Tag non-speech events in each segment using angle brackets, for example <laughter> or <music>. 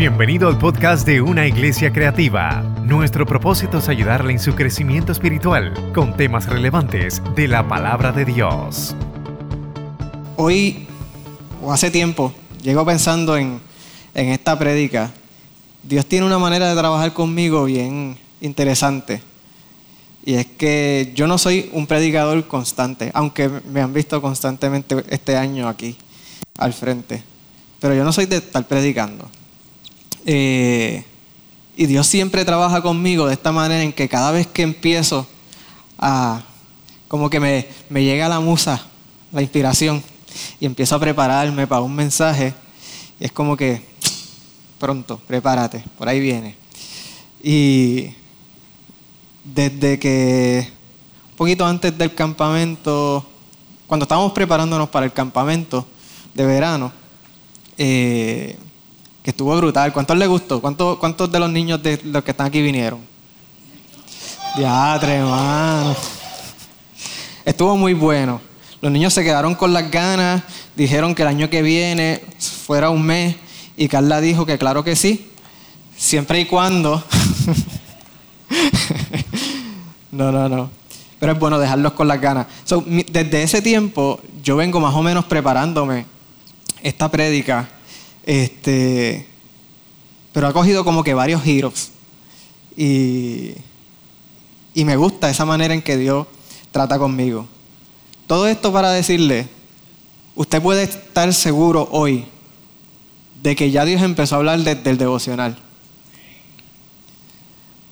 Bienvenido al podcast de Una Iglesia Creativa. Nuestro propósito es ayudarle en su crecimiento espiritual con temas relevantes de la palabra de Dios. Hoy, o hace tiempo, llego pensando en, esta prédica. Dios tiene una manera de trabajar conmigo bien interesante. Y es que yo no soy un predicador constante, aunque me han visto constantemente este año aquí al frente. Pero yo no soy de estar predicando. Eh, y Dios siempre trabaja conmigo de esta manera en que cada vez que empiezo a, como que me, llega la musa, la inspiración, y empiezo a prepararme para un mensaje, es como que, pronto, prepárate, por ahí viene. Y desde que, un poquito antes del campamento, cuando estábamos preparándonos para el campamento de verano, eh, que estuvo brutal. ¿Cuántos les gustó? ¿Cuántos, ¿Cuántos de los niños de los que están aquí vinieron? Diatre, hermano. Estuvo muy bueno. Los niños se quedaron con las ganas, dijeron que el año que viene fuera un mes y Carla dijo que claro que sí, siempre y cuando... <laughs> no, no, no. Pero es bueno dejarlos con las ganas. desde ese tiempo yo vengo más o menos preparándome esta prédica este, pero ha cogido como que varios giros. Y, y me gusta esa manera en que Dios trata conmigo. Todo esto para decirle, usted puede estar seguro hoy de que ya Dios empezó a hablar desde el devocional.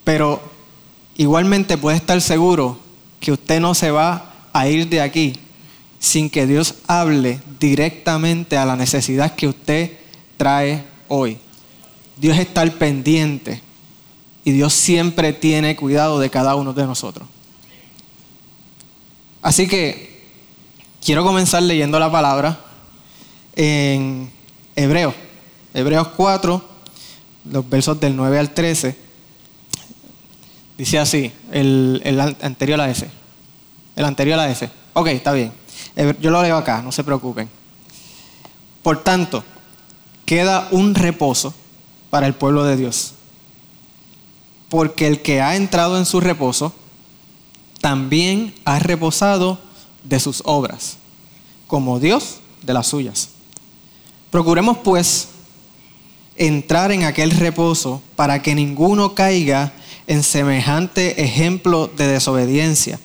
Pero igualmente puede estar seguro que usted no se va a ir de aquí sin que Dios hable directamente a la necesidad que usted trae hoy. Dios está al pendiente y Dios siempre tiene cuidado de cada uno de nosotros. Así que quiero comenzar leyendo la palabra en Hebreos, Hebreos 4, los versos del 9 al 13. Dice así, el, el anterior a la F. El anterior a la F. Ok, está bien. Yo lo leo acá, no se preocupen. Por tanto, queda un reposo para el pueblo de Dios. Porque el que ha entrado en su reposo, también ha reposado de sus obras, como Dios de las suyas. Procuremos pues entrar en aquel reposo para que ninguno caiga en semejante ejemplo de desobediencia,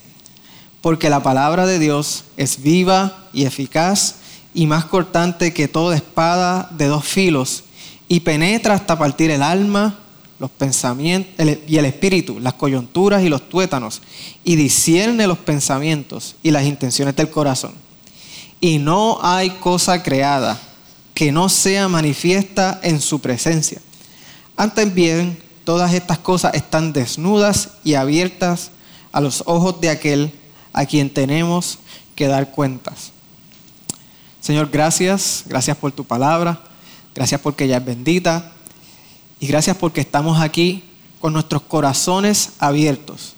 porque la palabra de Dios es viva y eficaz y más cortante que toda espada de dos filos, y penetra hasta partir el alma, los pensamientos y el espíritu, las coyunturas y los tuétanos, y discierne los pensamientos y las intenciones del corazón. Y no hay cosa creada que no sea manifiesta en su presencia. Antes bien, todas estas cosas están desnudas y abiertas a los ojos de aquel a quien tenemos que dar cuentas. Señor, gracias, gracias por tu palabra, gracias porque ella es bendita y gracias porque estamos aquí con nuestros corazones abiertos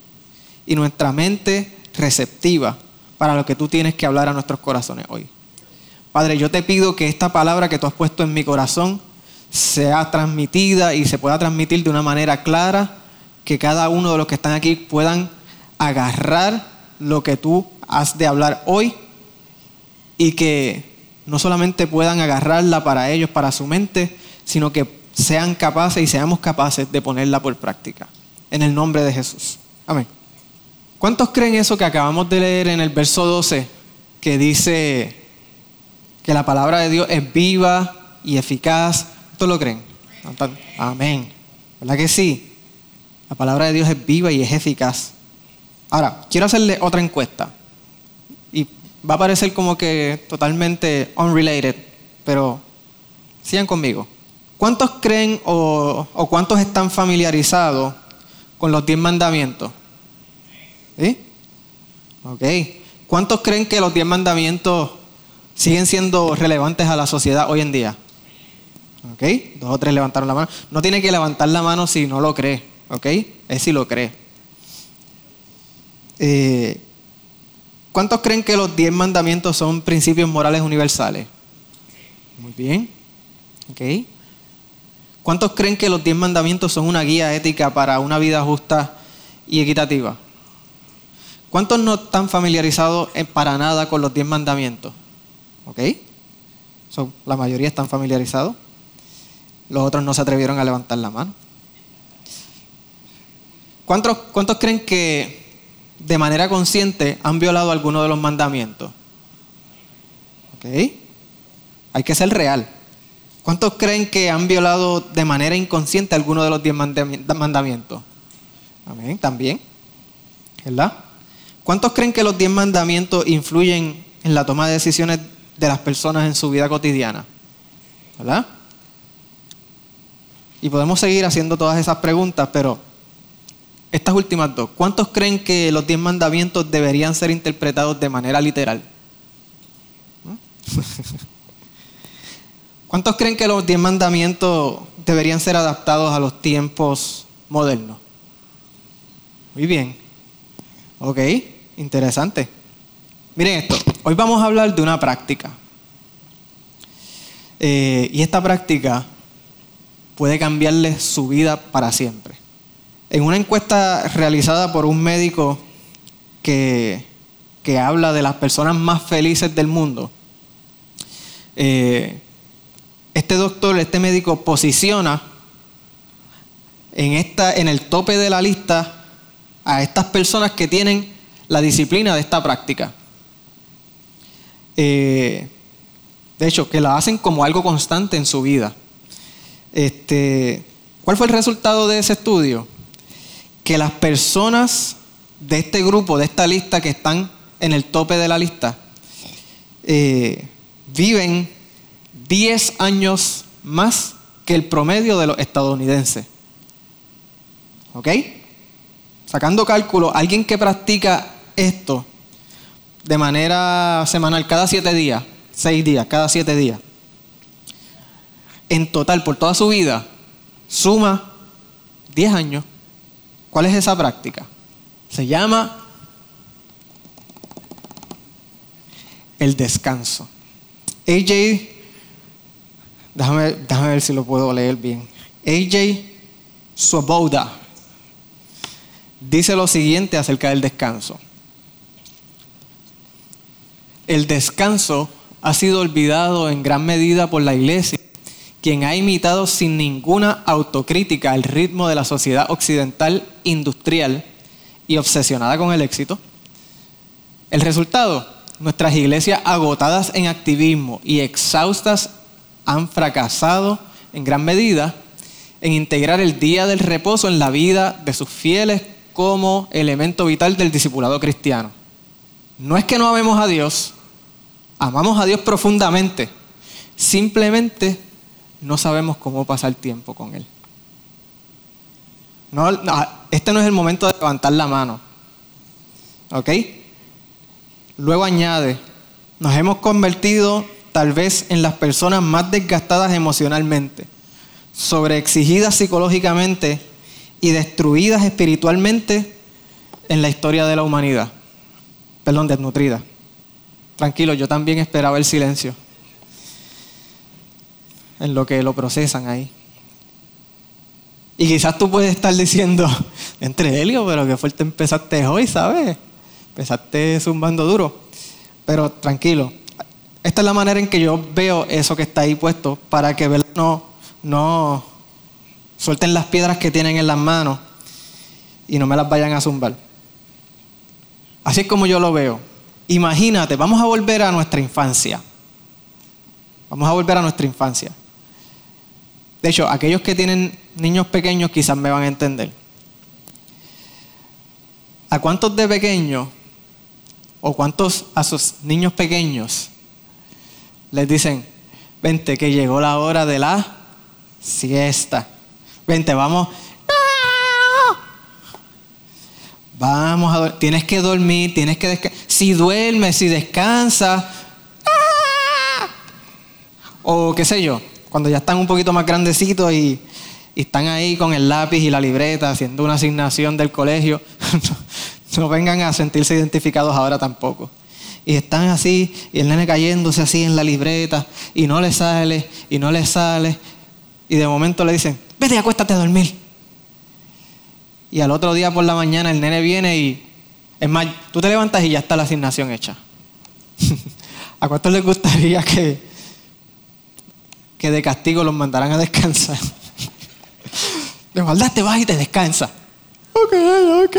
y nuestra mente receptiva para lo que tú tienes que hablar a nuestros corazones hoy. Padre, yo te pido que esta palabra que tú has puesto en mi corazón sea transmitida y se pueda transmitir de una manera clara, que cada uno de los que están aquí puedan agarrar lo que tú has de hablar hoy y que no solamente puedan agarrarla para ellos, para su mente, sino que sean capaces y seamos capaces de ponerla por práctica. En el nombre de Jesús. Amén. ¿Cuántos creen eso que acabamos de leer en el verso 12, que dice que la palabra de Dios es viva y eficaz? ¿Cuántos lo creen? Amén. ¿Verdad que sí? La palabra de Dios es viva y es eficaz. Ahora, quiero hacerle otra encuesta va a parecer como que totalmente unrelated, pero sigan conmigo. ¿Cuántos creen o, cuántos están familiarizados con los diez mandamientos? ¿Sí? Ok. ¿Cuántos creen que los diez mandamientos siguen siendo relevantes a la sociedad hoy en día? ¿Ok? Dos o tres levantaron la mano. No tiene que levantar la mano si no lo cree. ¿Ok? Es si lo cree. Eh, ¿Cuántos creen que los diez mandamientos son principios morales universales? Muy bien. ¿Cuántos creen que los diez mandamientos son una guía ética para una vida justa y equitativa? ¿Cuántos no están familiarizados para nada con los diez mandamientos? ¿Ok? la mayoría están familiarizados. Los otros no se atrevieron a levantar la mano. ¿Cuántos, ¿Cuántos creen que de manera consciente han violado alguno de los mandamientos? ¿Ok? Hay que ser real. ¿Cuántos creen que han violado de manera inconsciente alguno de los diez mandamientos? Amén, también. ¿Verdad? ¿Cuántos creen que los diez mandamientos influyen en la toma de decisiones de las personas en su vida cotidiana? ¿Verdad? Y podemos seguir haciendo todas esas preguntas, pero estas últimas dos. ¿Cuántos creen que los diez mandamientos deberían ser interpretados de manera literal? <laughs> ¿Cuántos creen que los diez mandamientos deberían ser adaptados a los tiempos modernos? Muy bien. Ok, interesante. Miren esto, hoy vamos a hablar de una práctica. Eh, y esta práctica puede cambiarle su vida para siempre. En una encuesta realizada por un médico que, que habla de las personas más felices del mundo, eh, este doctor, este médico posiciona en, esta, en el tope de la lista a estas personas que tienen la disciplina de esta práctica. Eh, de hecho, que la hacen como algo constante en su vida. Este, ¿Cuál fue el resultado de ese estudio? Que las personas de este grupo, de esta lista que están en el tope de la lista, eh, viven 10 años más que el promedio de los estadounidenses. ¿Ok? Sacando cálculo, alguien que practica esto de manera semanal, cada 7 días, 6 días, cada 7 días, en total por toda su vida, suma 10 años. ¿Cuál es esa práctica? Se llama el descanso. AJ Déjame, ver si lo puedo leer bien. AJ Swoboda dice lo siguiente acerca del descanso. El descanso ha sido olvidado en gran medida por la iglesia, quien ha imitado sin ninguna autocrítica el ritmo de la sociedad occidental industrial y obsesionada con el éxito. El resultado, nuestras iglesias agotadas en activismo y exhaustas han fracasado en gran medida en integrar el día del reposo en la vida de sus fieles como elemento vital del discipulado cristiano. No es que no amemos a Dios, amamos a Dios profundamente, simplemente no sabemos cómo pasar tiempo con Él. No, este no es el momento de levantar la mano. ¿Ok? Luego añade, nos hemos convertido tal vez en las personas más desgastadas emocionalmente, sobreexigidas psicológicamente y destruidas espiritualmente en la historia de la humanidad. Perdón, desnutrida. Tranquilo, yo también esperaba el silencio en lo que lo procesan ahí. Y quizás tú puedes estar diciendo, <laughs> entre Helio, pero que fuerte empezaste hoy, ¿sabes? Empezaste zumbando duro. Pero tranquilo, esta es la manera en que yo veo eso que está ahí puesto para que no, no suelten las piedras que tienen en las manos y no me las vayan a zumbar. Así es como yo lo veo. Imagínate, vamos a volver a nuestra infancia. Vamos a volver a nuestra infancia. De hecho, aquellos que tienen niños pequeños quizás me van a entender. ¿A cuántos de pequeños o cuántos a sus niños pequeños les dicen, vente que llegó la hora de la siesta. Vente, vamos. Vamos a Tienes que dormir, tienes que descansar. Si duermes, si descansas. O qué sé yo, cuando ya están un poquito más grandecitos y, están ahí con el lápiz y la libreta haciendo una asignación del colegio, <laughs> no vengan a sentirse identificados ahora tampoco y están así, y el nene cayéndose así en la libreta, y no le sale, y no le sale. y de momento le dicen, vete, acuéstate a dormir. Y al otro día por la mañana el nene viene y, es más, tú te levantas y ya está la asignación hecha. <laughs> ¿A cuántos les gustaría que, que de castigo los mandaran a descansar? De maldad te vas y te descansa. Ok, ok.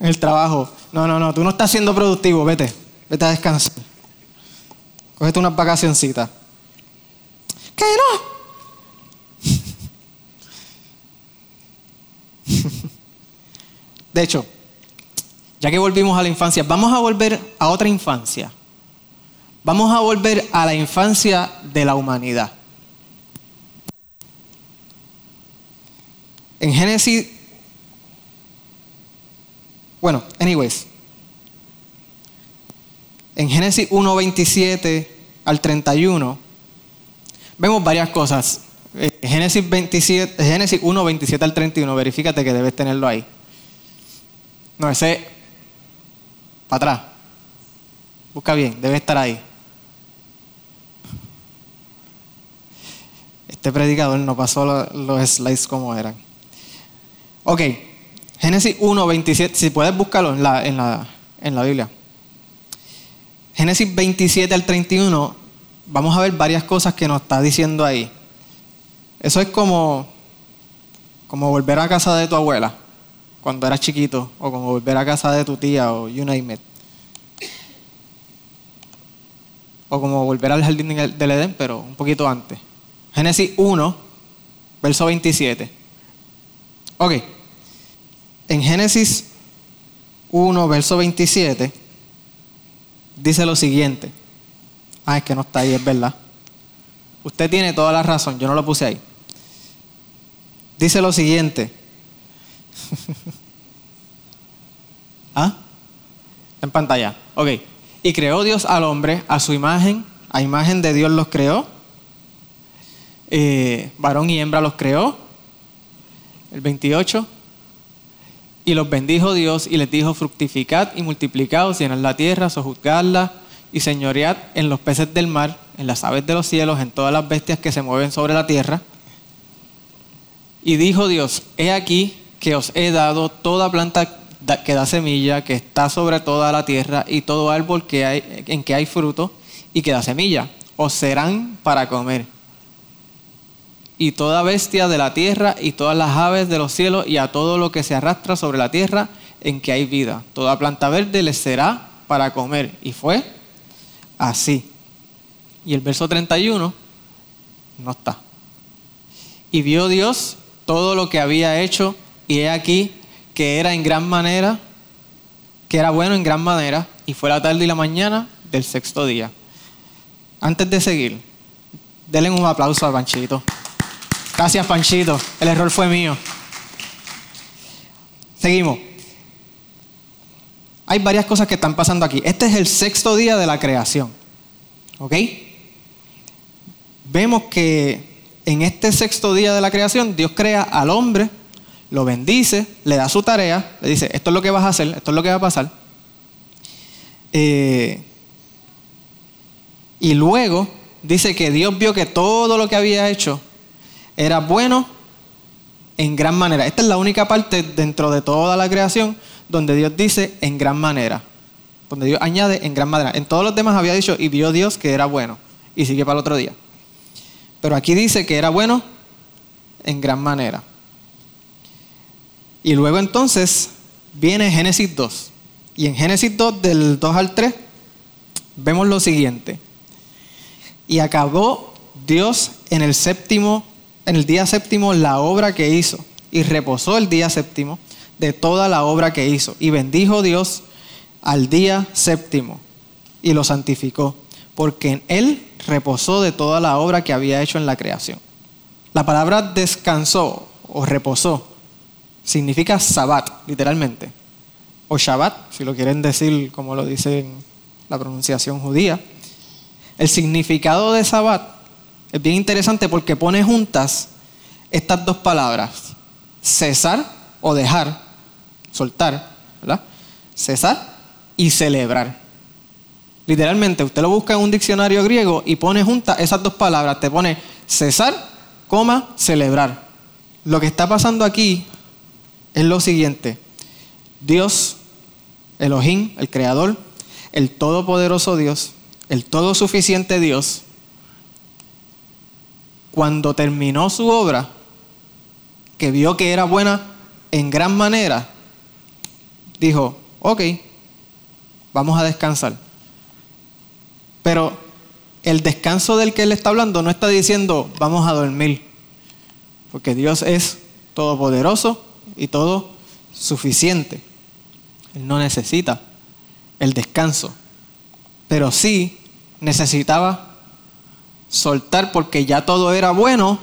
El trabajo. No, no, no, tú no estás siendo productivo, vete. Vete a descansar. Cógete unas vacacioncitas. ¿Qué no? De hecho, ya que volvimos a la infancia, vamos a volver a otra infancia. Vamos a volver a la infancia de la humanidad. En Génesis, bueno, anyways, en Génesis 1, 27 al 31, vemos varias cosas. Eh, Génesis, 27, Génesis 1, 27 al 31, verifícate que debes tenerlo ahí. No, ese para atrás. Busca bien, debe estar ahí. Este predicador no pasó los slides como eran. Ok, Génesis 1, 27, si puedes buscarlo en la, en la, en la Biblia. Génesis 27 al 31, vamos a ver varias cosas que nos está diciendo ahí. Eso es como, como volver a casa de tu abuela cuando eras chiquito, o como volver a casa de tu tía, o you name it. O como volver al jardín del Edén, pero un poquito antes. Génesis 1, verso 27. Ok. En Génesis 1, verso 27, dice lo siguiente. Ah, es que no está ahí, es verdad. Usted tiene toda la razón, yo no lo puse ahí. Dice lo siguiente. <laughs> ¿Ah? En pantalla. Ok. Y creó Dios al hombre a su imagen, a imagen de Dios los creó. Eh, varón y hembra los creó. El 28. Y los bendijo Dios y les dijo: fructificad y multiplicaos, llenad la tierra, sojuzgadla y señoread en los peces del mar, en las aves de los cielos, en todas las bestias que se mueven sobre la tierra. Y dijo Dios: He aquí que os he dado toda planta que da semilla, que está sobre toda la tierra, y todo árbol que hay, en que hay fruto y que da semilla, os serán para comer. Y toda bestia de la tierra y todas las aves de los cielos y a todo lo que se arrastra sobre la tierra en que hay vida. Toda planta verde les será para comer. Y fue así. Y el verso 31 no está. Y vio Dios todo lo que había hecho y he aquí que era en gran manera, que era bueno en gran manera, y fue la tarde y la mañana del sexto día. Antes de seguir, denle un aplauso a Panchito. Gracias, Panchito. El error fue mío. Seguimos. Hay varias cosas que están pasando aquí. Este es el sexto día de la creación. ¿Ok? Vemos que en este sexto día de la creación Dios crea al hombre lo bendice, le da su tarea, le dice, esto es lo que vas a hacer, esto es lo que va a pasar. Eh, y luego dice que Dios vio que todo lo que había hecho era bueno en gran manera. Esta es la única parte dentro de toda la creación donde Dios dice en gran manera. Donde Dios añade en gran manera. En todos los demás había dicho y vio Dios que era bueno. Y sigue para el otro día. Pero aquí dice que era bueno en gran manera. Y luego entonces viene Génesis 2. Y en Génesis 2, del 2 al 3, vemos lo siguiente. Y acabó Dios en el séptimo, en el día séptimo, la obra que hizo. Y reposó el día séptimo de toda la obra que hizo. Y bendijo Dios al día séptimo y lo santificó, porque en él reposó de toda la obra que había hecho en la creación. La palabra descansó o reposó significa Sabbat, literalmente. O Shabbat, si lo quieren decir como lo dice la pronunciación judía. El significado de Sabbat es bien interesante porque pone juntas estas dos palabras. Cesar o dejar, soltar, ¿verdad? Cesar y celebrar. Literalmente, usted lo busca en un diccionario griego y pone juntas esas dos palabras. Te pone cesar, coma, celebrar. Lo que está pasando aquí es lo siguiente. Dios, Elohim, el Creador, el Todopoderoso Dios, el Todo Suficiente Dios, cuando terminó su obra, que vio que era buena en gran manera, dijo, ok, vamos a descansar. Pero el descanso del que él está hablando no está diciendo, vamos a dormir, porque Dios es todopoderoso y todo suficiente. Él no necesita el descanso, pero sí necesitaba soltar porque ya todo era bueno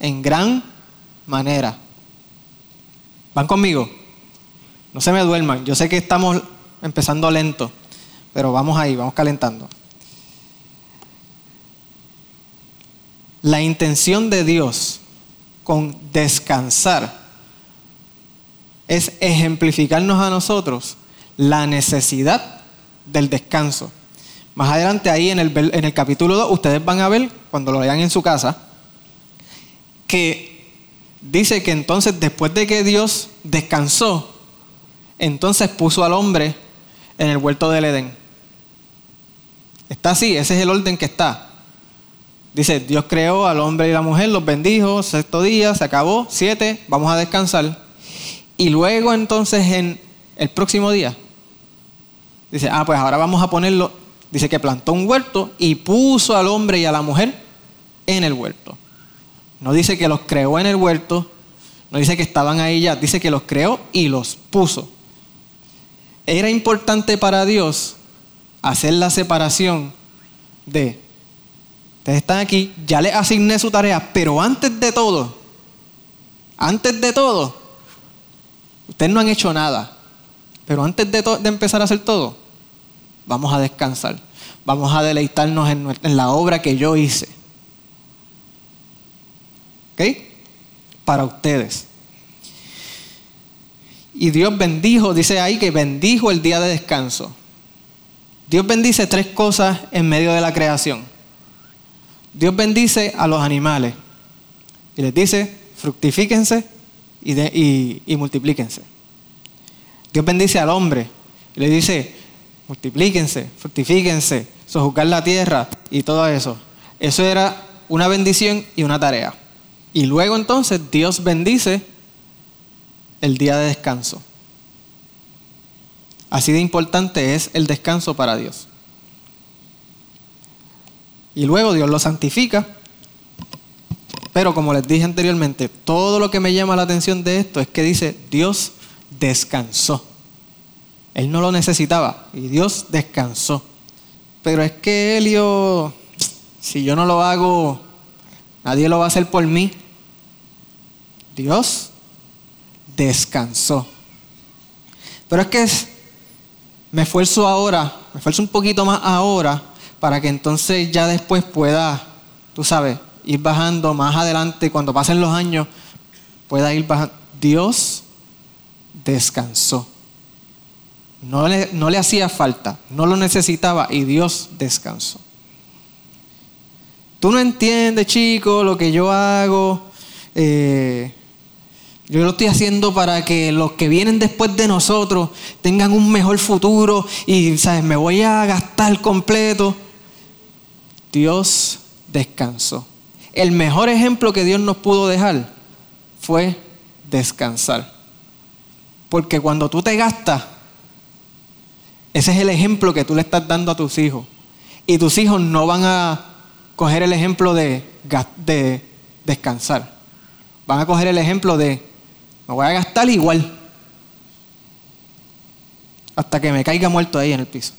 en gran manera. ¿Van conmigo? No se me duerman. Yo sé que estamos empezando lento, pero vamos ahí, vamos calentando. La intención de Dios con descansar es ejemplificarnos a nosotros la necesidad del descanso. Más adelante ahí en el, en el capítulo 2, ustedes van a ver, cuando lo vean en su casa, que dice que entonces después de que Dios descansó, entonces puso al hombre en el huerto del Edén. Está así, ese es el orden que está. Dice, Dios creó al hombre y la mujer, los bendijo, sexto día, se acabó, siete, vamos a descansar. Y luego entonces en el próximo día, dice, ah, pues ahora vamos a ponerlo, dice que plantó un huerto y puso al hombre y a la mujer en el huerto. No dice que los creó en el huerto, no dice que estaban ahí ya, dice que los creó y los puso. Era importante para Dios hacer la separación de, ustedes están aquí, ya les asigné su tarea, pero antes de todo, antes de todo, Ustedes no han hecho nada. Pero antes de, empezar a hacer todo, vamos a descansar. Vamos a deleitarnos en, la obra que yo hice. ¿Ok? Para ustedes. Y Dios bendijo, dice ahí que bendijo el día de descanso. Dios bendice tres cosas en medio de la creación. Dios bendice a los animales y les dice, fructifíquense y, y, multiplíquense. Dios bendice al hombre y le dice, multiplíquense, fructifíquense, sojuzgar la tierra y todo eso. Eso era una bendición y una tarea. Y luego entonces Dios bendice el día de descanso. Así de importante es el descanso para Dios. Y luego Dios lo santifica pero como les dije anteriormente, todo lo que me llama la atención de esto es que dice, Dios descansó. Él no lo necesitaba y Dios descansó. Pero es que Helio, si yo no lo hago, nadie lo va a hacer por mí. Dios descansó. Pero es que me esfuerzo ahora, me esfuerzo un poquito más ahora para que entonces ya después pueda, tú sabes, ir bajando más adelante, cuando pasen los años, pueda ir bajando. Dios descansó. No le, no le hacía falta, no lo necesitaba y Dios descansó. Tú no entiendes, chico, lo que yo hago. Eh, yo lo estoy haciendo para que los que vienen después de nosotros tengan un mejor futuro y, ¿sabes? Me voy a gastar completo. Dios descansó el mejor ejemplo que Dios nos pudo dejar fue descansar. Porque cuando tú te gastas, ese es el ejemplo que tú le estás dando a tus hijos. Y tus hijos no van a coger el ejemplo de, de descansar. Van a coger el ejemplo de, me voy a gastar igual. Hasta que me caiga muerto ahí en el piso.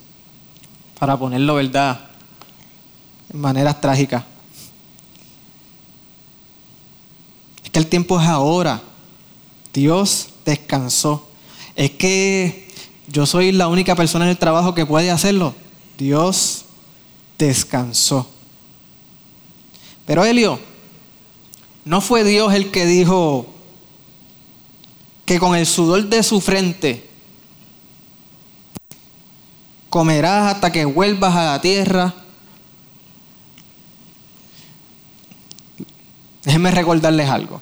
Para ponerlo, ¿verdad? En maneras trágicas. el tiempo es ahora. Dios descansó. Es que yo soy la única persona en el trabajo que puede hacerlo. Dios descansó. Pero Helio, no fue Dios el que dijo que con el sudor de su frente comerás hasta que vuelvas a la tierra. Déjenme recordarles algo,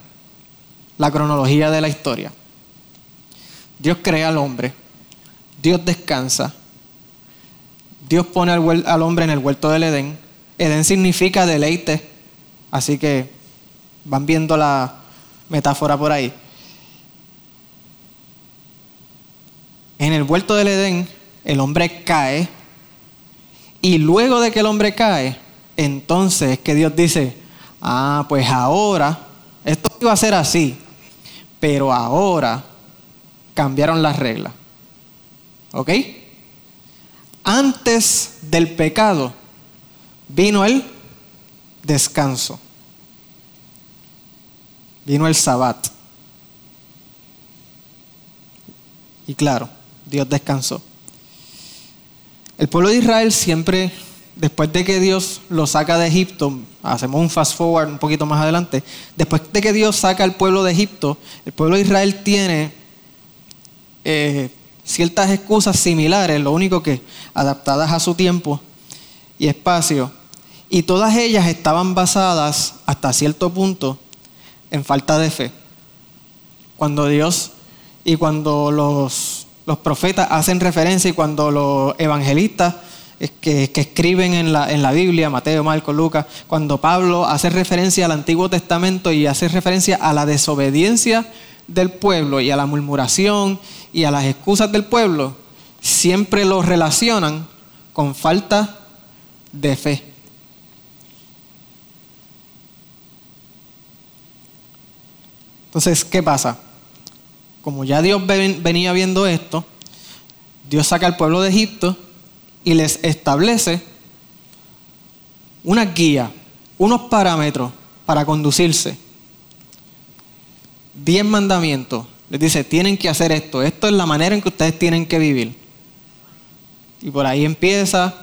la cronología de la historia. Dios crea al hombre, Dios descansa, Dios pone al, hombre en el huerto del Edén. Edén significa deleite, así que van viendo la metáfora por ahí. En el huerto del Edén, el hombre cae, y luego de que el hombre cae, entonces es que Dios dice, ah, pues ahora, esto iba a ser así, pero ahora cambiaron las reglas. ¿Ok? Antes del pecado vino el descanso. Vino el sabbat. Y claro, Dios descansó. El pueblo de Israel siempre, después de que Dios lo saca de Egipto, hacemos un fast forward un poquito más adelante, después de que Dios saca al pueblo de Egipto, el pueblo de Israel tiene eh, ciertas excusas similares, lo único que adaptadas a su tiempo y espacio, y todas ellas estaban basadas hasta cierto punto en falta de fe. Cuando Dios y cuando los, los profetas hacen referencia y cuando los evangelistas que, que, escriben en la, en la Biblia, Mateo, Marcos, Lucas, cuando Pablo hace referencia al Antiguo Testamento y hace referencia a la desobediencia del pueblo y a la murmuración y a las excusas del pueblo, siempre lo relacionan con falta de fe. Entonces, ¿qué pasa? Como ya Dios venía viendo esto, Dios saca al pueblo de Egipto y les establece una guía, unos parámetros para conducirse diez mandamientos. Les dice, tienen que hacer esto. Esto es la manera en que ustedes tienen que vivir. Y por ahí empieza,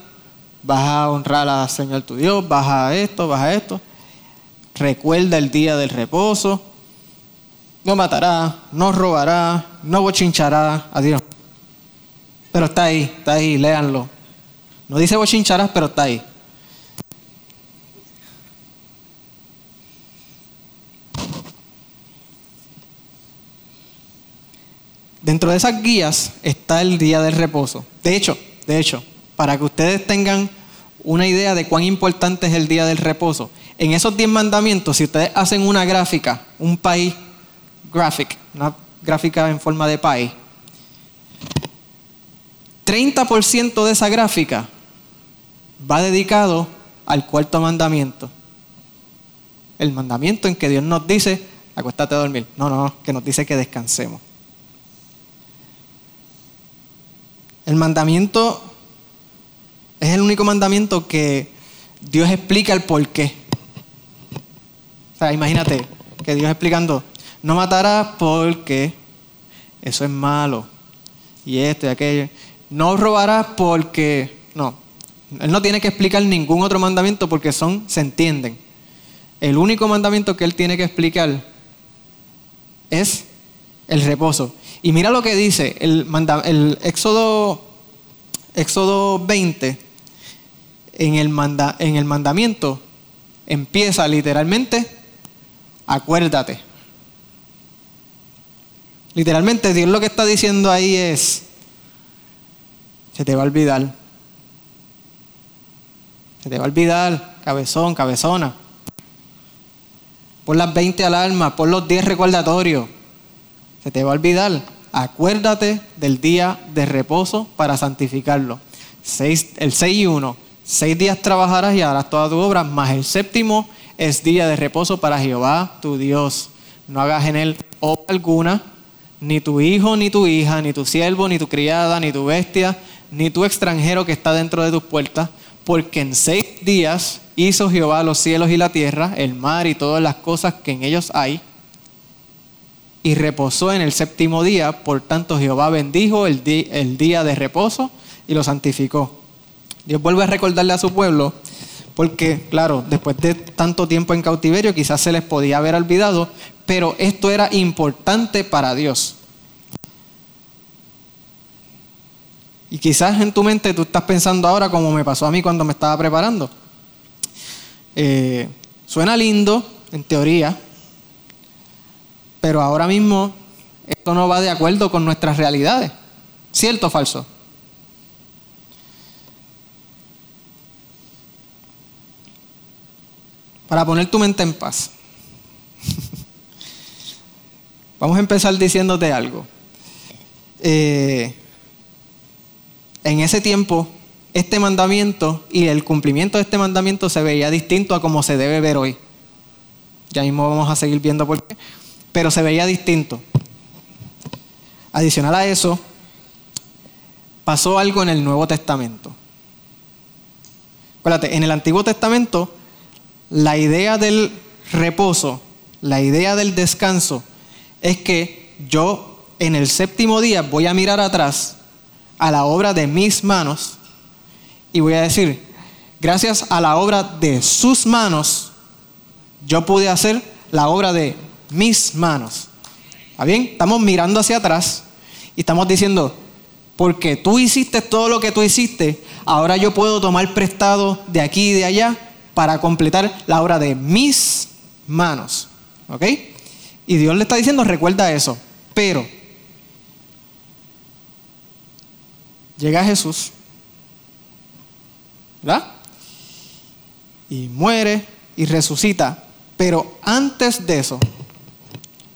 vas a honrar al Señor tu Dios, vas a esto, vas a esto. Recuerda el día del reposo. No matará, no robará, no bochinchará a Dios. Pero está ahí, está ahí, léanlo. No dice bochincharás, pero está ahí. Dentro de esas guías está el día del reposo. De hecho, de hecho, para que ustedes tengan una idea de cuán importante es el día del reposo, en esos 10 mandamientos, si ustedes hacen una gráfica, un país graphic, una gráfica en forma de país, 30% de esa gráfica va dedicado al cuarto mandamiento. El mandamiento en que Dios nos dice, acuéstate a dormir. No, no, que nos dice que descansemos. El mandamiento es el único mandamiento que Dios explica el por qué. O sea, imagínate que Dios explicando, no matarás porque eso es malo. Y esto y aquello. No robarás porque... No, Él no tiene que explicar ningún otro mandamiento porque son, se entienden. El único mandamiento que Él tiene que explicar es el reposo. Y mira lo que dice el, Éxodo, Éxodo 20, en el, manda, en el mandamiento, empieza literalmente, acuérdate. Literalmente Dios lo que está diciendo ahí es, se te va a olvidar. Se te va a olvidar, cabezón, cabezona. Por las 20 alarmas, por los 10 recordatorios se te va a olvidar. Acuérdate del día de reposo para santificarlo. el 6 y 1. Seis días trabajarás y harás toda tu obra, más el séptimo es día de reposo para Jehová tu Dios. No hagas en él obra alguna, ni tu hijo, ni tu hija, ni tu siervo, ni tu criada, ni tu bestia, ni tu extranjero que está dentro de tus puertas, porque en seis días hizo Jehová los cielos y la tierra, el mar y todas las cosas que en ellos hay y reposó en el séptimo día. Por tanto, Jehová bendijo el, día de reposo y lo santificó. Dios vuelve a recordarle a su pueblo, porque, claro, después de tanto tiempo en cautiverio, quizás se les podía haber olvidado, pero esto era importante para Dios. Y quizás en tu mente tú estás pensando ahora como me pasó a mí cuando me estaba preparando. Eh, suena lindo, en teoría, pero ahora mismo esto no va de acuerdo con nuestras realidades. ¿Cierto o falso? Para poner tu mente en paz. <laughs> Vamos a empezar diciéndote algo. Eh, en ese tiempo, este mandamiento y el cumplimiento de este mandamiento se veía distinto a como se debe ver hoy. Ya mismo vamos a seguir viendo por qué. Pero se veía distinto. Adicional a eso, pasó algo en el Nuevo Testamento. Acuérdate, en el Antiguo Testamento, la idea del reposo, la idea del descanso, es que yo en el séptimo día voy a mirar atrás a la obra de mis manos y voy a decir, gracias a la obra de sus manos, yo pude hacer la obra de mis manos. ¿Está bien? Estamos mirando hacia atrás y estamos diciendo, porque tú hiciste todo lo que tú hiciste, ahora yo puedo tomar prestado de aquí y de allá para completar la obra de mis manos. ¿Ok? Y Dios le está diciendo, recuerda eso. Pero llega Jesús, ¿verdad? Y muere y resucita. Pero antes de eso,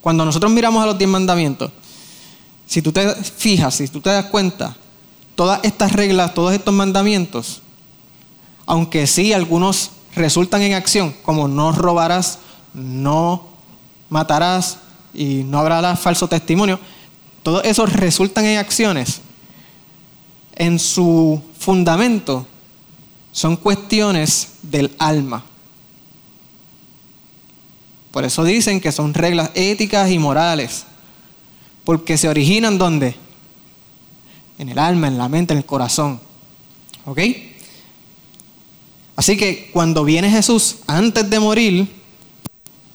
cuando nosotros miramos a los diez mandamientos, si tú te fijas, si tú te das cuenta, todas estas reglas, todos estos mandamientos, aunque sí algunos resultan en acción, como no robarás, no matarás y no habrá falso testimonio, todos esos resultan en acciones en su fundamento son cuestiones del alma. Por eso dicen que son reglas éticas y morales, porque se originan donde? En el alma, en la mente, en el corazón. ¿Ok? Así que cuando viene Jesús antes de morir,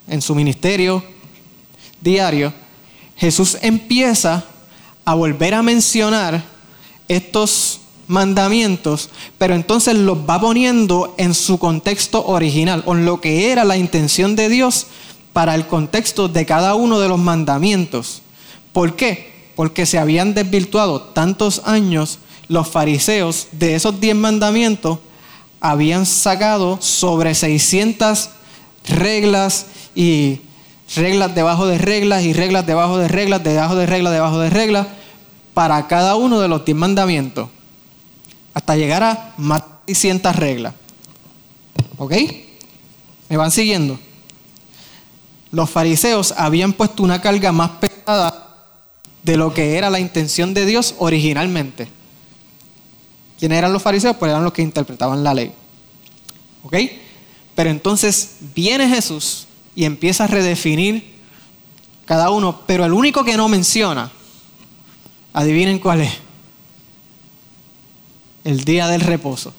en su ministerio diario, Jesús empieza a volver a mencionar estos mandamientos, pero entonces los va poniendo en su contexto original, en lo que era la intención de Dios para el contexto de cada uno de los mandamientos. ¿Por qué? Porque se habían desvirtuado tantos años los fariseos de esos diez mandamientos, habían sacado sobre 600 reglas y reglas debajo de reglas y reglas debajo de reglas, debajo de reglas, debajo de reglas, para cada uno de los diez mandamientos, hasta llegar a más de 600 reglas. ¿Ok? ¿Me van siguiendo? Los fariseos habían puesto una carga más pesada de lo que era la intención de Dios originalmente. ¿Quiénes eran los fariseos? Pues eran los que interpretaban la ley. ¿Ok? Pero entonces viene Jesús y empieza a redefinir cada uno, pero el único que no menciona Adivinen cuál es. El día del reposo.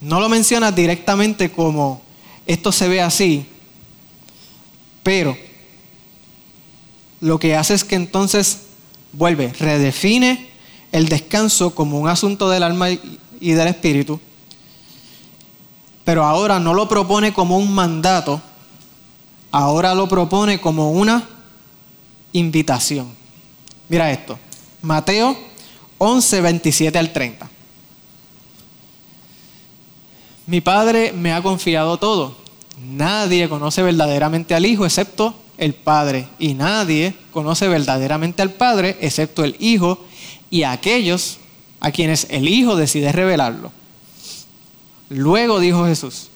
No lo menciona directamente como esto se ve así, pero lo que hace es que entonces vuelve, redefine el descanso como un asunto del alma y del espíritu, pero ahora no lo propone como un mandato, ahora lo propone como una invitación. Mira esto. Mateo 11, 27 al 30. Mi Padre me ha confiado todo. Nadie conoce verdaderamente al Hijo excepto el Padre. Y nadie conoce verdaderamente al Padre excepto el Hijo y aquellos a quienes el Hijo decide revelarlo. Luego dijo Jesús,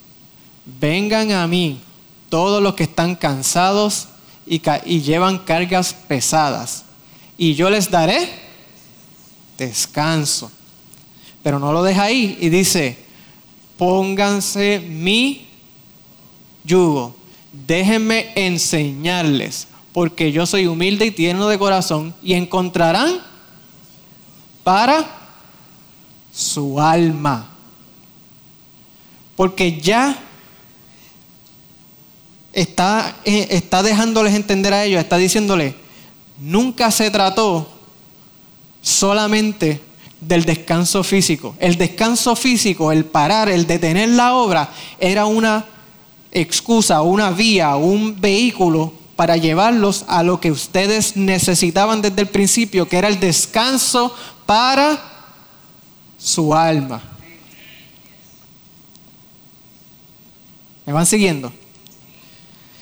vengan a mí todos los que están cansados y, y llevan cargas pesadas y yo les daré descanso. Pero no lo deja ahí y dice, pónganse mi yugo, déjenme enseñarles, porque yo soy humilde y tierno de corazón y encontrarán para su alma. Porque ya está, eh, está dejándoles entender a ellos, está diciéndoles, nunca se trató solamente del descanso físico. El descanso físico, el parar, el detener la obra, era una excusa, una vía, un vehículo para llevarlos a lo que ustedes necesitaban desde el principio, que era el descanso para su alma. ¿Me van siguiendo?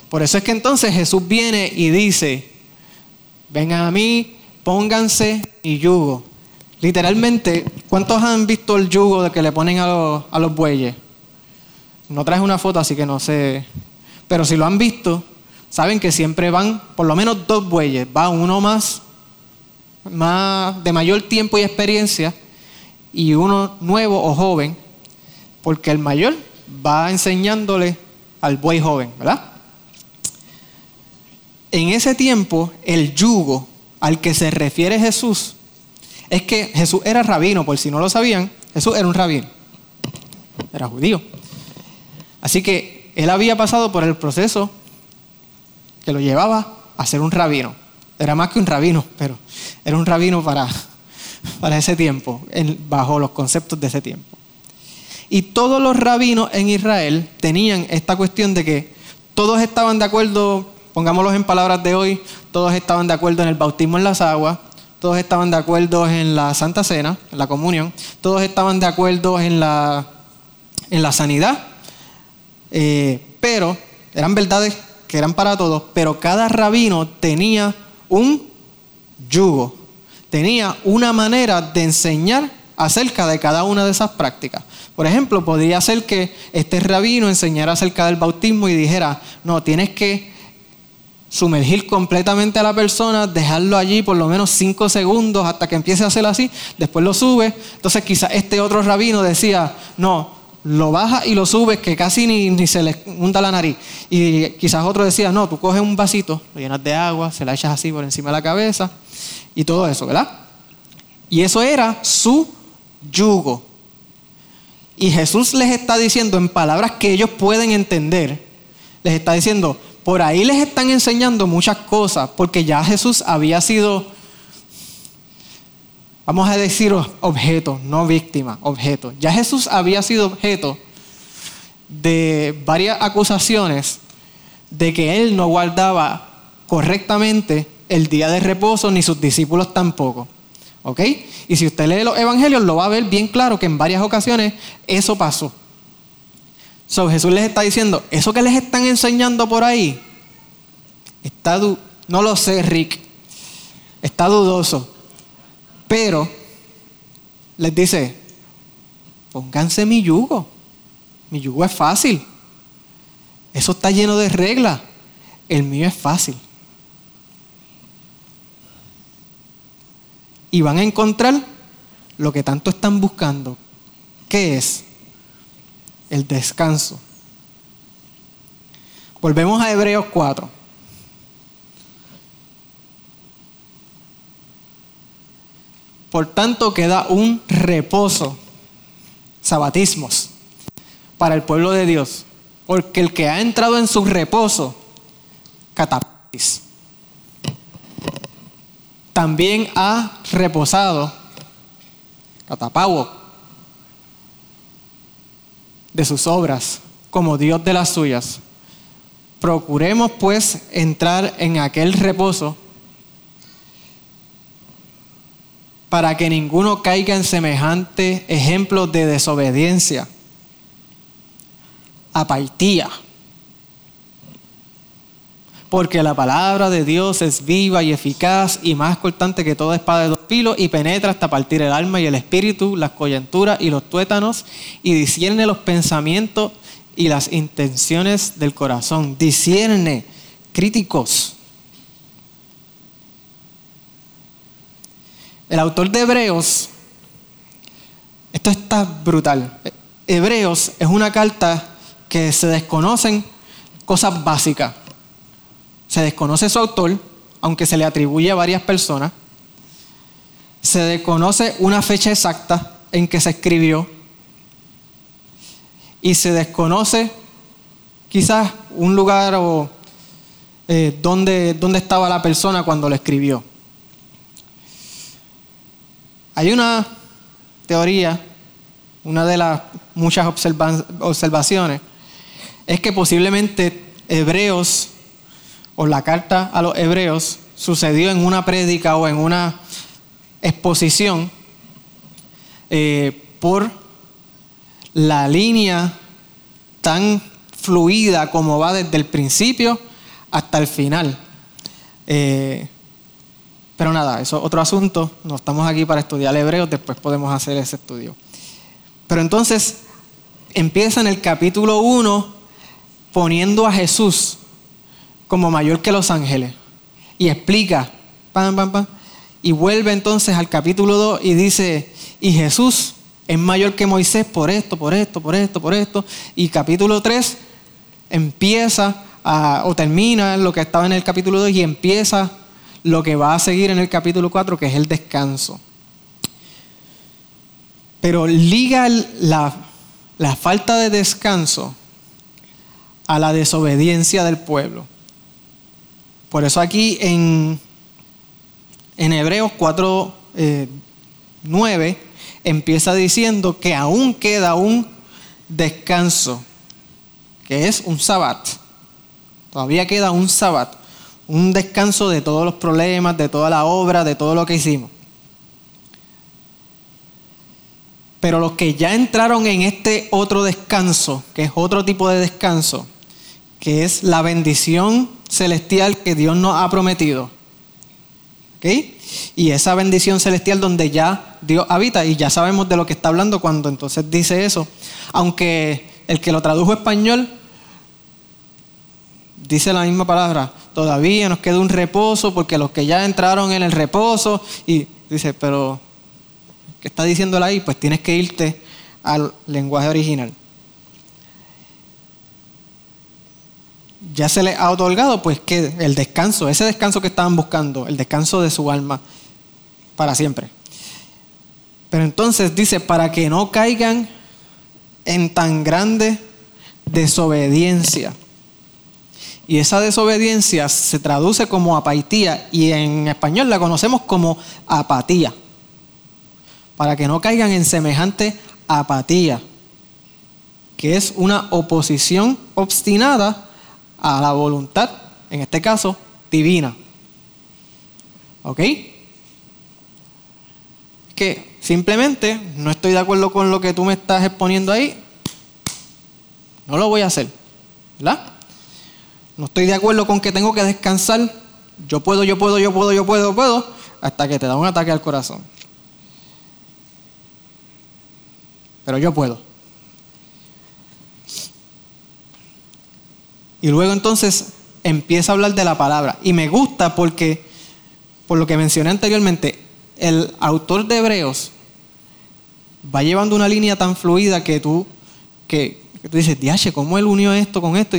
Por eso es que entonces Jesús viene y dice, vengan a mí, pónganse y yugo. Literalmente, ¿cuántos han visto el yugo de que le ponen a los, a los bueyes? No traes una foto, así que no sé. Pero si lo han visto, saben que siempre van por lo menos dos bueyes. Va uno más, más de mayor tiempo y experiencia y uno nuevo o joven, porque el mayor va enseñándole al buey joven, ¿verdad? En ese tiempo, el yugo al que se refiere Jesús es que Jesús era rabino, por si no lo sabían, Jesús era un rabino, era judío. Así que él había pasado por el proceso que lo llevaba a ser un rabino. Era más que un rabino, pero era un rabino para, para ese tiempo, bajo los conceptos de ese tiempo. Y todos los rabinos en Israel tenían esta cuestión de que todos estaban de acuerdo, pongámoslos en palabras de hoy, todos estaban de acuerdo en el bautismo en las aguas, todos estaban de acuerdo en la Santa Cena, en la comunión, todos estaban de acuerdo en la, en la sanidad, eh, pero eran verdades que eran para todos, pero cada rabino tenía un yugo, tenía una manera de enseñar acerca de cada una de esas prácticas. Por ejemplo, podría ser que este rabino enseñara acerca del bautismo y dijera, no, tienes que sumergir completamente a la persona, dejarlo allí por lo menos cinco segundos hasta que empiece a hacer así, después lo sube. Entonces quizás este otro rabino decía, no, lo baja y lo subes que casi ni, ni, se le hunda la nariz. Y quizás otro decía, no, tú coges un vasito, lo llenas de agua, se la echas así por encima de la cabeza y todo eso, ¿verdad? Y eso era su yugo. Y Jesús les está diciendo en palabras que ellos pueden entender, les está diciendo, por ahí les están enseñando muchas cosas, porque ya Jesús había sido, vamos a decir objeto, no víctima, objeto. Ya Jesús había sido objeto de varias acusaciones de que él no guardaba correctamente el día de reposo, ni sus discípulos tampoco. ¿Ok? Y si usted lee los evangelios, lo va a ver bien claro que en varias ocasiones eso pasó. So, Jesús les está diciendo, eso que les están enseñando por ahí, está no lo sé, Rick, está dudoso, pero les dice, pónganse mi yugo, mi yugo es fácil, eso está lleno de reglas, el mío es fácil. y van a encontrar lo que tanto están buscando, que es el descanso. Volvemos a Hebreos 4. Por tanto, queda un reposo, sabatismos, para el pueblo de Dios, porque el que ha entrado en su reposo, catapis también ha reposado, catapago, de sus obras, como Dios de las suyas. Procuremos pues entrar en aquel reposo para que ninguno caiga en semejante ejemplo de desobediencia, apatía porque la palabra de Dios es viva y eficaz y más cortante que toda espada de dos filos y penetra hasta partir el alma y el espíritu, las coyunturas y los tuétanos y discierne los pensamientos y las intenciones del corazón. Discierne, críticos. El autor de Hebreos, esto está brutal. Hebreos es una carta que se desconocen cosas básicas se desconoce su autor, aunque se le atribuye a varias personas. Se desconoce una fecha exacta en que se escribió. Y se desconoce quizás un lugar o eh, donde, estaba la persona cuando lo escribió. Hay una teoría, una de las muchas observaciones, es que posiblemente Hebreos o la carta a los Hebreos sucedió en una prédica o en una exposición eh, por la línea tan fluida como va desde el principio hasta el final. Eh, pero nada, eso es otro asunto. No estamos aquí para estudiar hebreos, después podemos hacer ese estudio. Pero entonces empieza en el capítulo 1 poniendo a Jesús como mayor que los ángeles. Y explica, pam, pam, pam. Y vuelve entonces al capítulo 2 y dice, y Jesús es mayor que Moisés por esto, por esto, por esto, por esto. Y capítulo 3 empieza o termina lo que estaba en el capítulo 2 y empieza lo que va a seguir en el capítulo 4, que es el descanso. Pero liga la, falta de descanso a la desobediencia del pueblo. Por eso aquí en, en Hebreos 4, 9 eh, empieza diciendo que aún queda un descanso, que es un sabbat. Todavía queda un sabbat, un descanso de todos los problemas, de toda la obra, de todo lo que hicimos. Pero los que ya entraron en este otro descanso, que es otro tipo de descanso, que es la bendición celestial que Dios nos ha prometido. ¿Ok? Y esa bendición celestial donde ya Dios habita, y ya sabemos de lo que está hablando cuando entonces dice eso, aunque el que lo tradujo español dice la misma palabra, todavía nos queda un reposo porque los que ya entraron en el reposo, y dice, pero, ¿qué está diciéndole ahí? Pues tienes que irte al lenguaje original. Ya se le ha otorgado, pues que el descanso, ese descanso que estaban buscando, el descanso de su alma para siempre. Pero entonces dice, para que no caigan en tan grande desobediencia. Y esa desobediencia se traduce como apaitía y en español la conocemos como apatía. Para que no caigan en semejante apatía, que es una oposición obstinada a la voluntad, en este caso, divina. ¿Ok? Que simplemente no estoy de acuerdo con lo que tú me estás exponiendo ahí, no lo voy a hacer. ¿Verdad? No estoy de acuerdo con que tengo que descansar. Yo puedo, yo puedo, yo puedo, yo puedo, puedo, hasta que te da un ataque al corazón. Pero yo puedo. Y luego entonces empieza a hablar de la palabra. Y me gusta porque, por lo que mencioné anteriormente, el autor de Hebreos va llevando una línea tan fluida que tú, que, tú dices, diache, ¿cómo él unió esto con esto?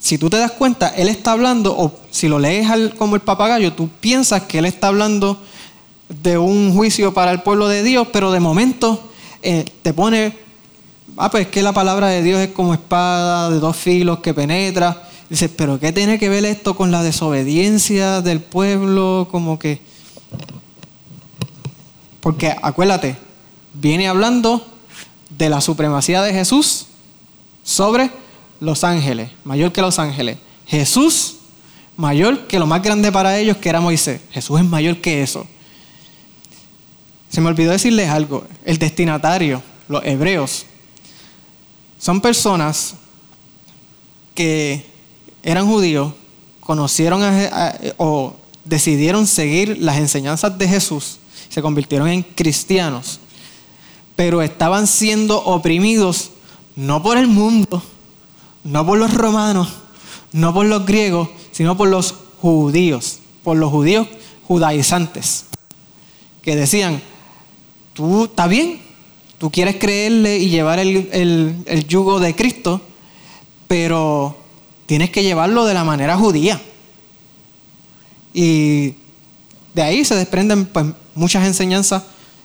Si tú te das cuenta, él está hablando, o si lo lees como el papagayo, tú piensas que él está hablando de un juicio para el pueblo de Dios, pero de momento eh, te pone, ah, pues que la palabra de Dios es como espada de dos filos que penetra. Dices, pero ¿qué tiene que ver esto con la desobediencia del pueblo? Como que... Porque acuérdate, viene hablando de la supremacía de Jesús sobre los ángeles, mayor que los ángeles. Jesús, mayor que lo más grande para ellos que era Moisés. Jesús es mayor que eso. Se me olvidó decirles algo. El destinatario, los hebreos, son personas que eran judíos, conocieron o decidieron seguir las enseñanzas de Jesús, se convirtieron en cristianos, pero estaban siendo oprimidos no por el mundo, no por los romanos, no por los griegos, sino por los judíos, por los judíos judaizantes, que decían, tú está bien, tú quieres creerle y llevar el, yugo de Cristo, pero tienes que llevarlo de la manera judía. Y de ahí se desprenden pues, muchas enseñanzas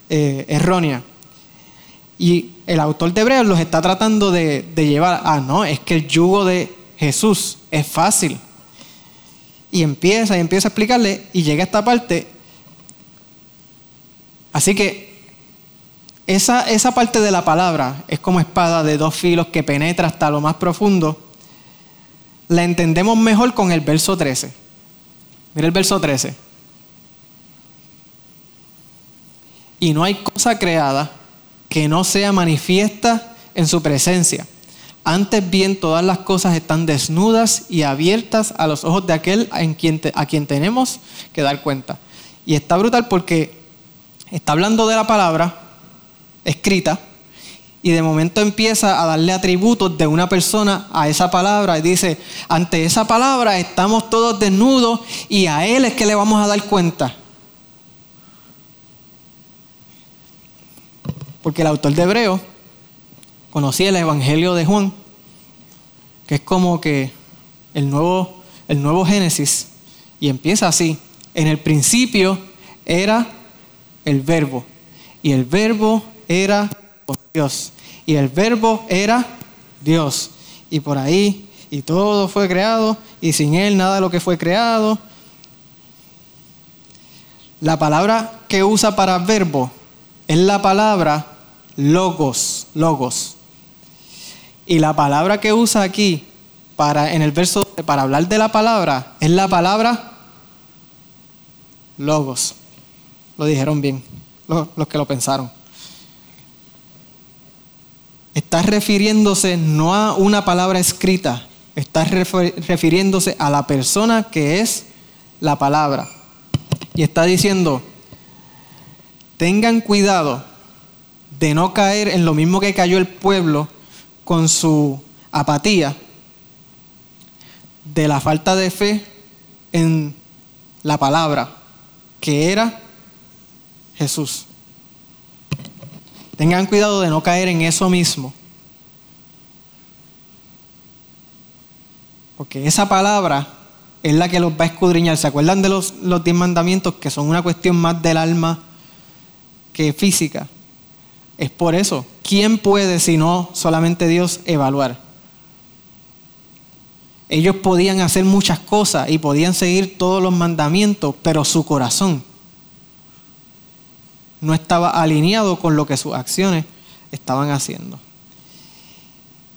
eh, erróneas. Y el autor de Hebreos los está tratando de, llevar a, no, es que el yugo de Jesús es fácil. Y empieza y empieza a explicarle y llega a esta parte Así que esa, esa parte de la palabra es como espada de dos filos que penetra hasta lo más profundo. La entendemos mejor con el verso 13. Mira el verso 13. Y no hay cosa creada que no sea manifiesta en su presencia. Antes bien, todas las cosas están desnudas y abiertas a los ojos de aquel en quien a quien tenemos que dar cuenta. Y está brutal porque está hablando de la palabra escrita y de momento empieza a darle atributos de una persona a esa palabra y dice, ante esa palabra estamos todos desnudos y a él es que le vamos a dar cuenta. Porque el autor de Hebreo conocía el Evangelio de Juan, que es como que el nuevo, el nuevo Génesis, y empieza así. En el principio era el verbo, y el verbo era Dios, y el verbo era Dios. Y por ahí, y todo fue creado, y sin Él nada de lo que fue creado. La palabra que usa para verbo es la palabra logos, logos. Y la palabra que usa aquí para en el verso para hablar de la palabra es la palabra logos. Lo dijeron bien los, los que lo pensaron. Está refiriéndose no a una palabra escrita, está refiriéndose a la persona que es la palabra. Y está diciendo, tengan cuidado de no caer en lo mismo que cayó el pueblo con su apatía, de la falta de fe en la palabra, que era Jesús. Tengan cuidado de no caer en eso mismo. Porque esa palabra es la que los va a escudriñar. ¿Se acuerdan de los, los diez mandamientos que son una cuestión más del alma que física? Es por eso. ¿Quién puede, si no solamente Dios, evaluar? Ellos podían hacer muchas cosas y podían seguir todos los mandamientos, pero su corazón no estaba alineado con lo que sus acciones estaban haciendo.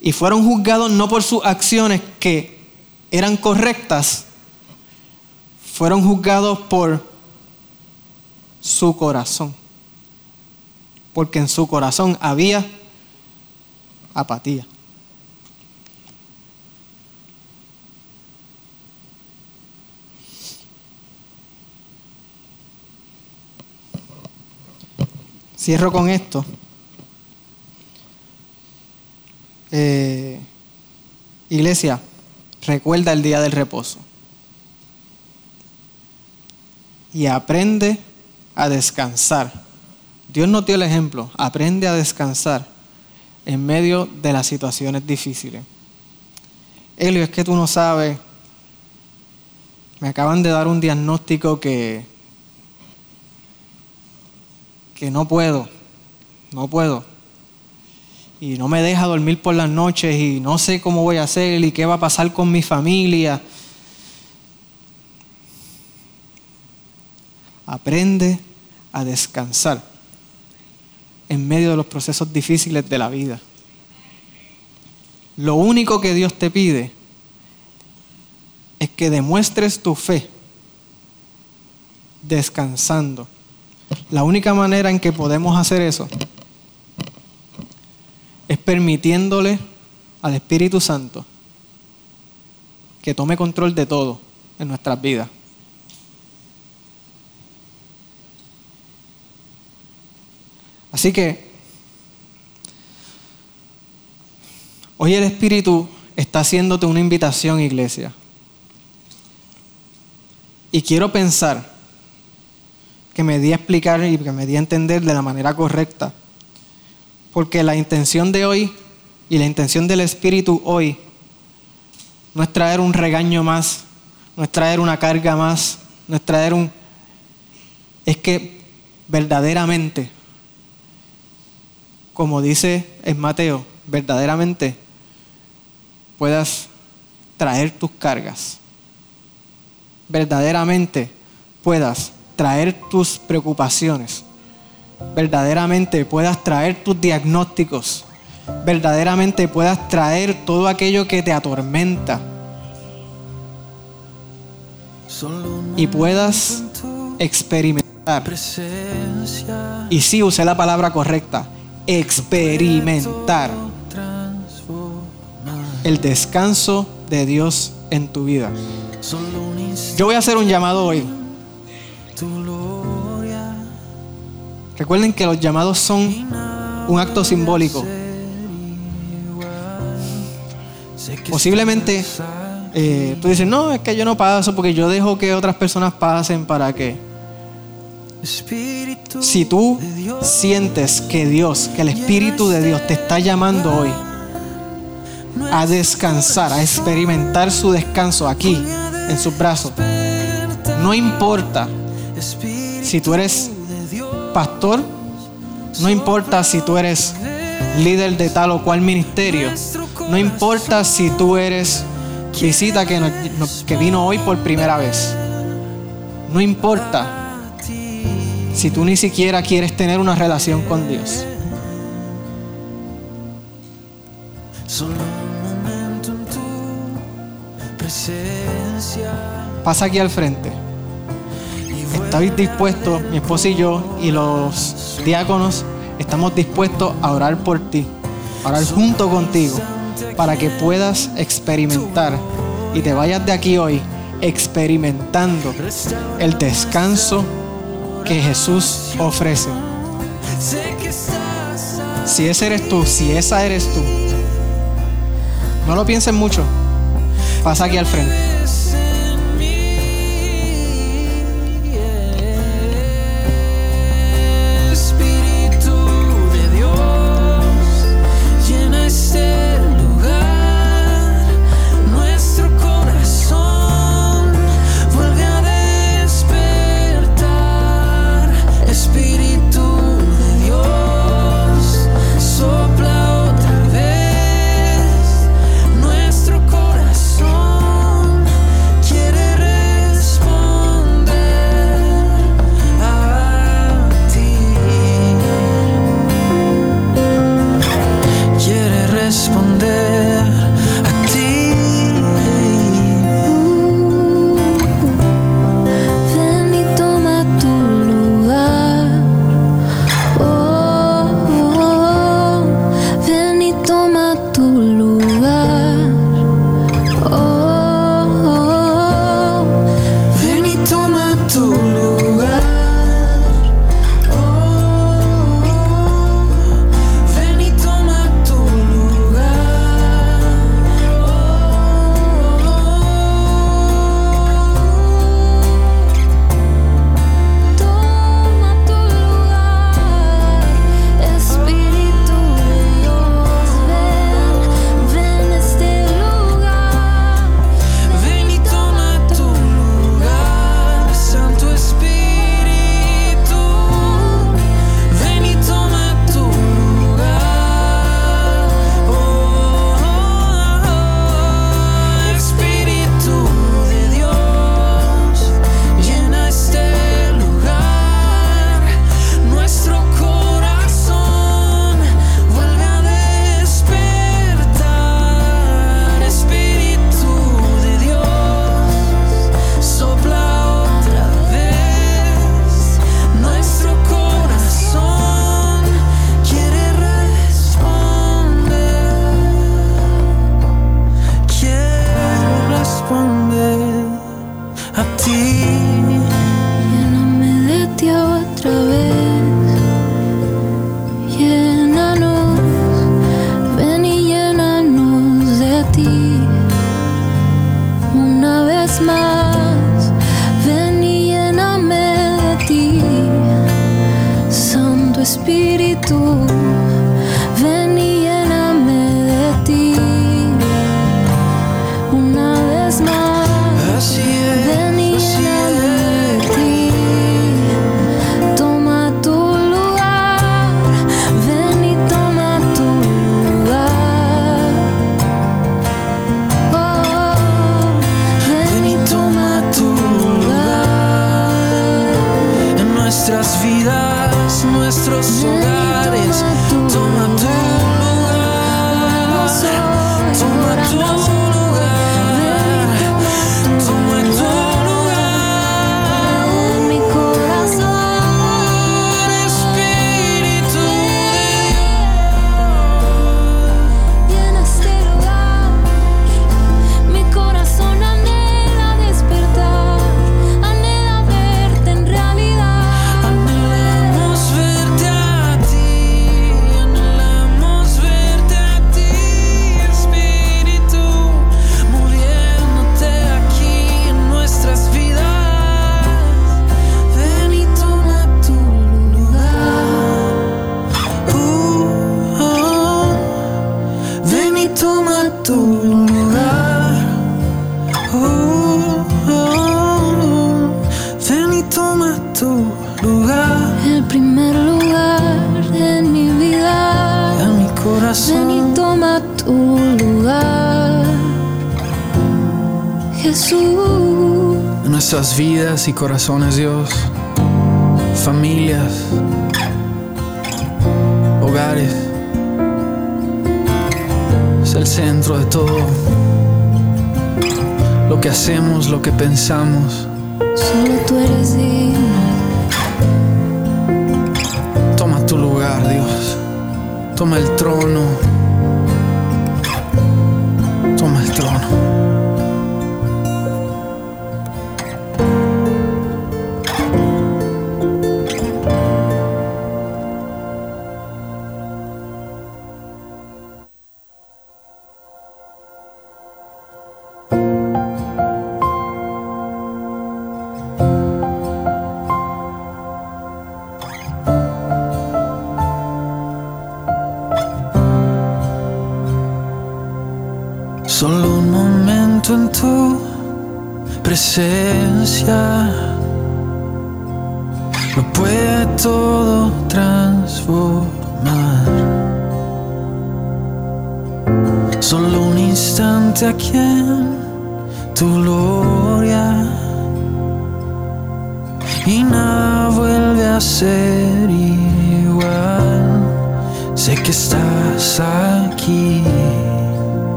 Y fueron juzgados no por sus acciones que eran correctas, fueron juzgados por su corazón porque en su corazón había apatía. Cierro con esto. Eh, iglesia, recuerda el día del reposo. Y aprende a descansar Dios nos dio el ejemplo. Aprende a descansar en medio de las situaciones difíciles. Elio, es que tú no sabes. Me acaban de dar un diagnóstico que, que no puedo, no puedo. Y no me deja dormir por las noches y no sé cómo voy a hacer y qué va a pasar con mi familia. Aprende a descansar en medio de los procesos difíciles de la vida. Lo único que Dios te pide es que demuestres tu fe descansando. La única manera en que podemos hacer eso es permitiéndole al Espíritu Santo que tome control de todo en nuestras vidas. Así que hoy el Espíritu está haciéndote una invitación, iglesia. Y quiero pensar que me di a explicar y que me di a entender de la manera correcta. Porque la intención de hoy y la intención del Espíritu hoy no es traer un regaño más, no es traer una carga más, no es traer un... Es que verdaderamente como dice en Mateo, verdaderamente puedas traer tus cargas, verdaderamente puedas traer tus preocupaciones. Verdaderamente puedas traer tus diagnósticos, verdaderamente puedas traer todo aquello que te atormenta. Y puedas experimentar. Y sí usé la palabra correcta, experimentar el descanso de Dios en tu vida. Yo voy a hacer un llamado hoy. Recuerden que los llamados son un acto simbólico. Posiblemente eh, tú dices, no, es que yo no paso porque yo dejo que otras personas pasen para que... Si tú sientes que Dios, que el Espíritu de Dios te está llamando hoy a descansar, a experimentar su descanso aquí, en sus brazos, no importa si tú eres pastor, no importa si tú eres líder de tal o cual ministerio, no importa si tú eres visita que, que vino hoy por primera vez, no importa si tú ni siquiera quieres tener una relación con Dios. Pasa aquí al frente. ¿Estáis dispuestos, mi esposa y yo, y los diáconos, estamos dispuestos a orar por ti, a orar junto contigo, para que puedas experimentar y te vayas de aquí hoy experimentando el descanso que Jesús ofrece. Si ese eres tú, si esa eres tú, no lo pienses mucho. Pasa aquí al frente. y corazones, Dios, familias, hogares. Es el centro de todo. Lo que hacemos, lo que pensamos. Solo tú eres digno. Toma tu lugar, Dios. Toma el trono.